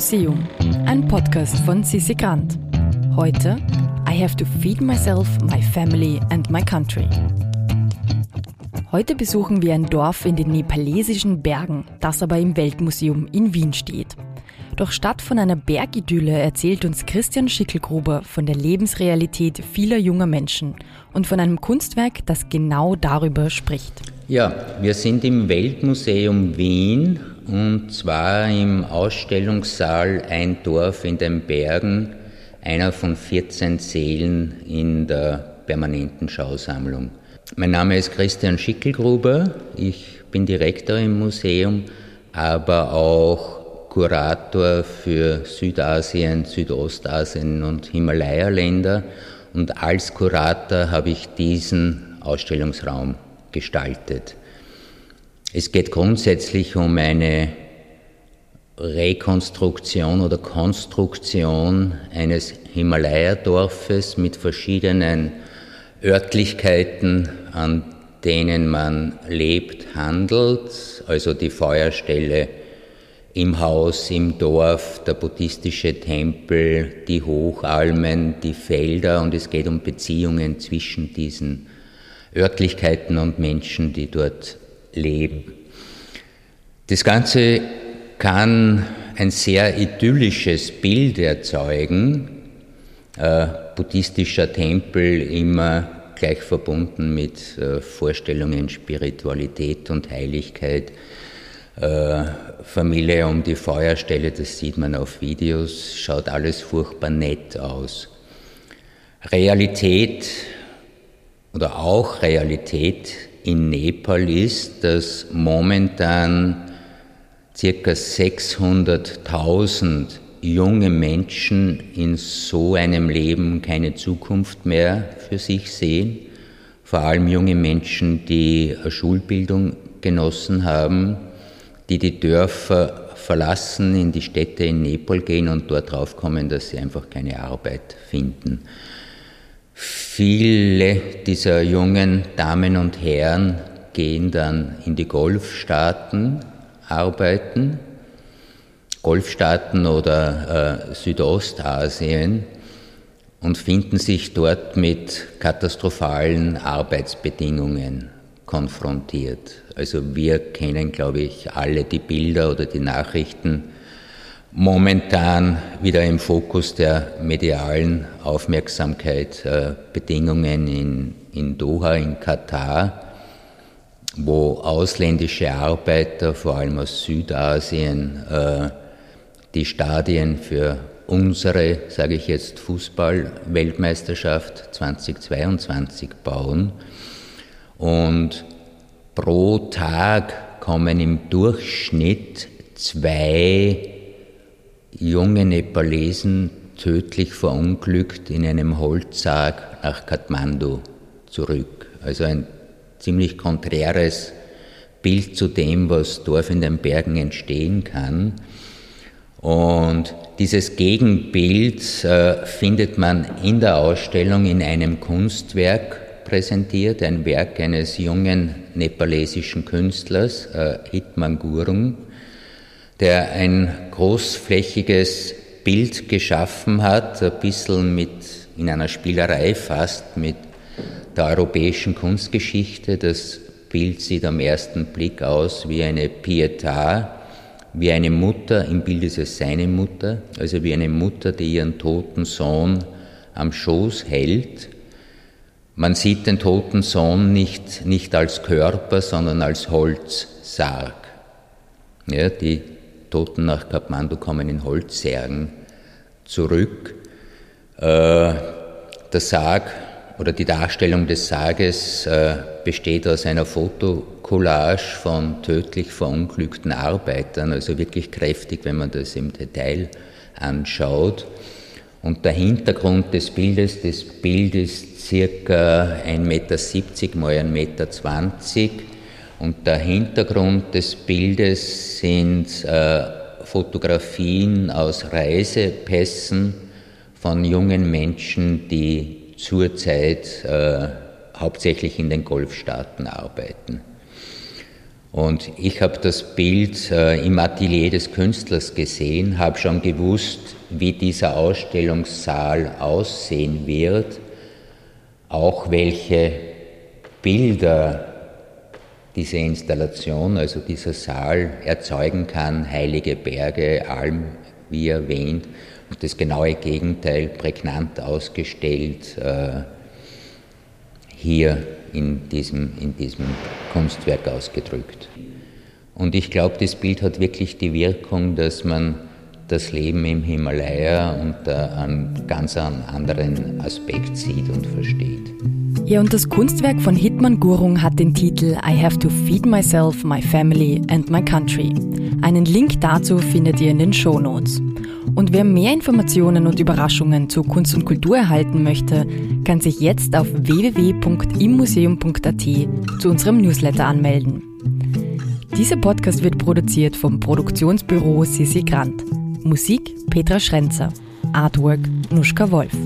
Museum, ein Podcast von Sissi Grant. Heute I have to feed myself, my family and my country. Heute besuchen wir ein Dorf in den nepalesischen Bergen, das aber im Weltmuseum in Wien steht. Doch statt von einer Bergidylle erzählt uns Christian Schickelgruber von der Lebensrealität vieler junger Menschen und von einem Kunstwerk, das genau darüber spricht. Ja, wir sind im Weltmuseum Wien und zwar im Ausstellungssaal Ein Dorf in den Bergen, einer von 14 Sälen in der permanenten Schausammlung. Mein Name ist Christian Schickelgruber, ich bin Direktor im Museum, aber auch Kurator für Südasien, Südostasien und Himalaya-Länder und als Kurator habe ich diesen Ausstellungsraum gestaltet. Es geht grundsätzlich um eine Rekonstruktion oder Konstruktion eines Himalaya-Dorfes mit verschiedenen Örtlichkeiten, an denen man lebt, handelt, also die Feuerstelle im Haus, im Dorf, der buddhistische Tempel, die Hochalmen, die Felder und es geht um Beziehungen zwischen diesen Örtlichkeiten und Menschen, die dort leben. Das Ganze kann ein sehr idyllisches Bild erzeugen. Äh, buddhistischer Tempel immer gleich verbunden mit äh, Vorstellungen Spiritualität und Heiligkeit. Äh, Familie um die Feuerstelle, das sieht man auf Videos, schaut alles furchtbar nett aus. Realität oder auch Realität in Nepal ist, dass momentan circa 600.000 junge Menschen in so einem Leben keine Zukunft mehr für sich sehen. Vor allem junge Menschen, die eine Schulbildung genossen haben, die die Dörfer verlassen, in die Städte in Nepal gehen und dort draufkommen, dass sie einfach keine Arbeit finden. Viele dieser jungen Damen und Herren gehen dann in die Golfstaaten arbeiten, Golfstaaten oder äh, Südostasien und finden sich dort mit katastrophalen Arbeitsbedingungen konfrontiert. Also wir kennen, glaube ich, alle die Bilder oder die Nachrichten momentan wieder im Fokus der medialen Aufmerksamkeit äh, Bedingungen in, in Doha, in Katar, wo ausländische Arbeiter, vor allem aus Südasien, äh, die Stadien für unsere, sage ich jetzt, Fußball-Weltmeisterschaft 2022 bauen. Und pro Tag kommen im Durchschnitt zwei junge Nepalesen tödlich verunglückt in einem Holzsarg nach Kathmandu zurück. Also ein ziemlich konträres Bild zu dem, was Dorf in den Bergen entstehen kann. Und dieses Gegenbild äh, findet man in der Ausstellung in einem Kunstwerk präsentiert, ein Werk eines jungen nepalesischen Künstlers, äh, Hitman Gurung, der ein großflächiges Bild geschaffen hat, ein bisschen mit, in einer Spielerei fast mit der europäischen Kunstgeschichte. Das Bild sieht am ersten Blick aus wie eine Pietà, wie eine Mutter, im Bild ist es seine Mutter, also wie eine Mutter, die ihren toten Sohn am Schoß hält. Man sieht den toten Sohn nicht, nicht als Körper, sondern als Holzsarg. Ja, die Toten nach Kathmandu kommen in Holzsärgen zurück. Äh, der Sarg oder die Darstellung des Sarges äh, besteht aus einer Fotokollage von tödlich verunglückten Arbeitern, also wirklich kräftig, wenn man das im Detail anschaut. Und der Hintergrund des Bildes, das Bild ist circa 1,70 Meter mal 1,20 Meter und der Hintergrund des Bildes sind äh, Fotografien aus Reisepässen von jungen Menschen, die zurzeit äh, hauptsächlich in den Golfstaaten arbeiten. Und ich habe das Bild äh, im Atelier des Künstlers gesehen, habe schon gewusst, wie dieser Ausstellungssaal aussehen wird, auch welche Bilder diese Installation, also dieser Saal erzeugen kann, heilige Berge, Alm, wie erwähnt, und das genaue Gegenteil prägnant ausgestellt äh, hier in diesem, in diesem Kunstwerk ausgedrückt. Und ich glaube, das Bild hat wirklich die Wirkung, dass man das Leben im Himalaya unter einem ganz anderen Aspekt sieht und versteht. Ja, und das Kunstwerk von Hitman Gurung hat den Titel I Have to Feed Myself, My Family and My Country. Einen Link dazu findet ihr in den Show Notes. Und wer mehr Informationen und Überraschungen zu Kunst und Kultur erhalten möchte, kann sich jetzt auf www.immuseum.at zu unserem Newsletter anmelden. Dieser Podcast wird produziert vom Produktionsbüro Sissi Grant. Musik Petra Schrenzer. Artwork Nuschka Wolf.